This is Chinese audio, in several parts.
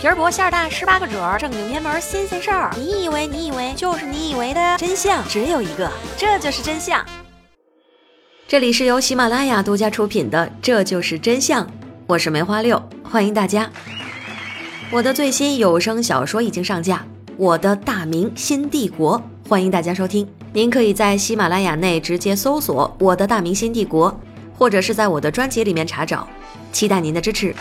皮儿薄馅儿大，十八个褶儿，正经偏门新鲜事儿。你以为你以为就是你以为的真相只有一个，这就是真相。这里是由喜马拉雅独家出品的《这就是真相》，我是梅花六，欢迎大家。我的最新有声小说已经上架，《我的大明新帝国》，欢迎大家收听。您可以在喜马拉雅内直接搜索《我的大明新帝国》，或者是在我的专辑里面查找。期待您的支持。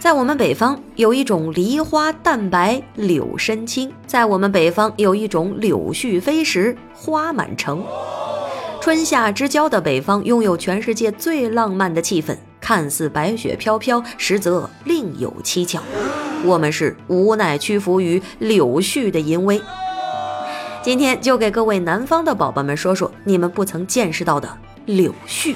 在我们北方有一种梨花淡白柳深青，在我们北方有一种柳絮飞时花满城。春夏之交的北方拥有全世界最浪漫的气氛，看似白雪飘飘，实则另有蹊跷。我们是无奈屈服于柳絮的淫威。今天就给各位南方的宝宝们说说你们不曾见识到的柳絮。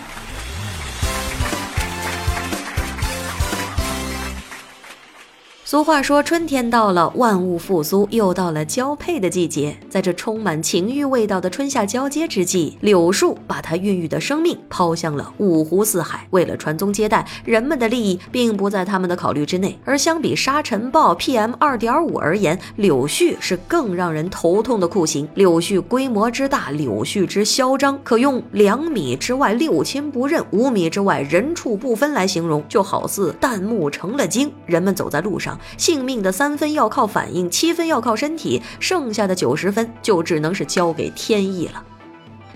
俗话说，春天到了，万物复苏，又到了交配的季节。在这充满情欲味道的春夏交接之际，柳树把它孕育的生命抛向了五湖四海。为了传宗接代，人们的利益并不在他们的考虑之内。而相比沙尘暴、PM 二点五而言，柳絮是更让人头痛的酷刑。柳絮规模之大，柳絮之嚣张，可用两米之外六亲不认，五米之外人畜不分来形容，就好似弹幕成了精。人们走在路上。性命的三分要靠反应，七分要靠身体，剩下的九十分就只能是交给天意了。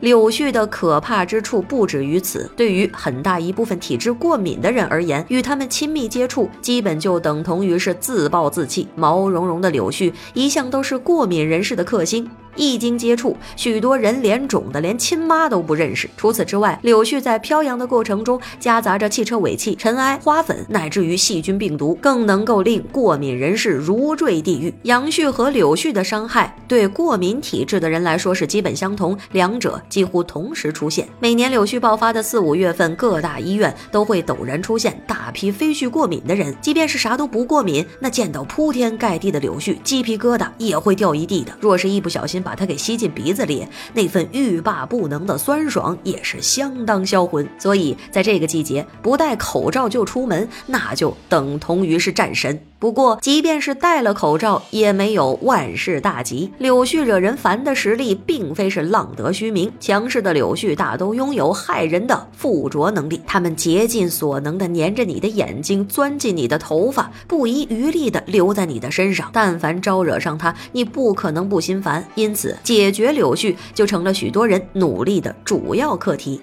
柳絮的可怕之处不止于此，对于很大一部分体质过敏的人而言，与他们亲密接触，基本就等同于是自暴自弃。毛茸茸的柳絮一向都是过敏人士的克星。一经接触，许多人脸肿的连亲妈都不认识。除此之外，柳絮在飘扬的过程中夹杂着汽车尾气、尘埃、花粉，乃至于细菌、病毒，更能够令过敏人士如坠地狱。杨絮和柳絮的伤害对过敏体质的人来说是基本相同，两者几乎同时出现。每年柳絮爆发的四五月份，各大医院都会陡然出现大批非絮过敏的人。即便是啥都不过敏，那见到铺天盖地的柳絮，鸡皮疙瘩也会掉一地的。若是一不小心把它给吸进鼻子里，那份欲罢不能的酸爽也是相当销魂。所以在这个季节，不戴口罩就出门，那就等同于是战神。不过，即便是戴了口罩，也没有万事大吉。柳絮惹人烦的实力，并非是浪得虚名。强势的柳絮大都拥有害人的附着能力，它们竭尽所能的粘着你的眼睛，钻进你的头发，不遗余力的留在你的身上。但凡招惹上它，你不可能不心烦。因因此，解决柳絮就成了许多人努力的主要课题。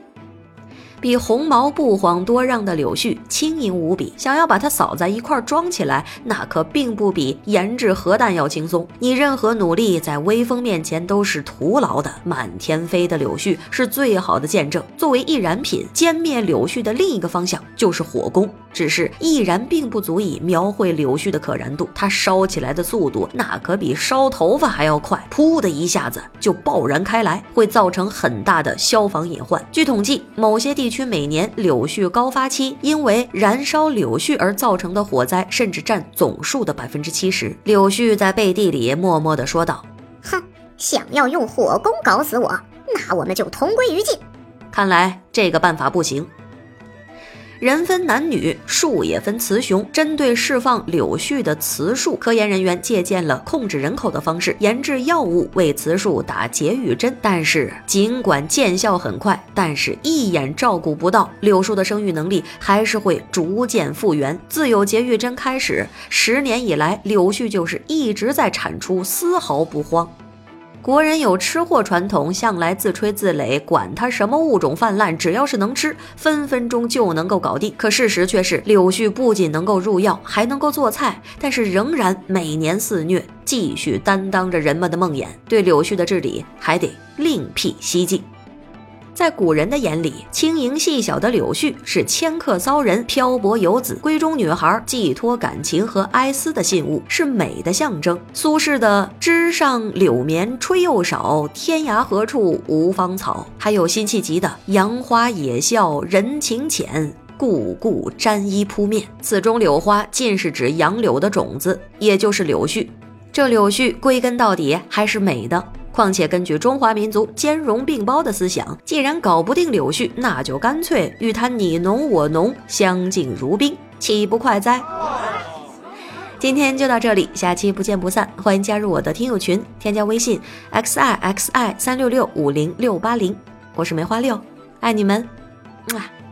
比红毛不遑多让的柳絮轻盈无比，想要把它扫在一块装起来，那可并不比研制核弹要轻松。你任何努力在微风面前都是徒劳的。满天飞的柳絮是最好的见证。作为易燃品，歼灭柳絮的另一个方向就是火攻。只是易燃并不足以描绘柳絮的可燃度，它烧起来的速度那可比烧头发还要快，噗的一下子就爆燃开来，会造成很大的消防隐患。据统计，某些地区。每年柳絮高发期，因为燃烧柳絮而造成的火灾，甚至占总数的百分之七十。柳絮在背地里默默地说道：“哼，想要用火攻搞死我，那我们就同归于尽。看来这个办法不行。”人分男女，树也分雌雄。针对释放柳絮的雌树，科研人员借鉴了控制人口的方式，研制药物为雌树打节育针。但是，尽管见效很快，但是一眼照顾不到柳树的生育能力，还是会逐渐复原。自有节育针开始，十年以来，柳絮就是一直在产出，丝毫不慌。国人有吃货传统，向来自吹自擂，管他什么物种泛滥，只要是能吃，分分钟就能够搞定。可事实却是，柳絮不仅能够入药，还能够做菜，但是仍然每年肆虐，继续担当着人们的梦魇。对柳絮的治理，还得另辟蹊径。在古人的眼里，轻盈细小的柳絮是迁客骚人、漂泊游子、闺中女孩寄托感情和哀思的信物，是美的象征。苏轼的“枝上柳绵吹又少，天涯何处无芳草”，还有辛弃疾的“杨花野笑人情浅，故故沾衣扑面”。此中柳花尽是指杨柳的种子，也就是柳絮。这柳絮归根到底还是美的。况且，根据中华民族兼容并包的思想，既然搞不定柳絮，那就干脆与它你侬我侬，相敬如宾，岂不快哉？今天就到这里，下期不见不散。欢迎加入我的听友群，添加微信 x i x i 三六六五零六八零，我是梅花六，爱你们，么。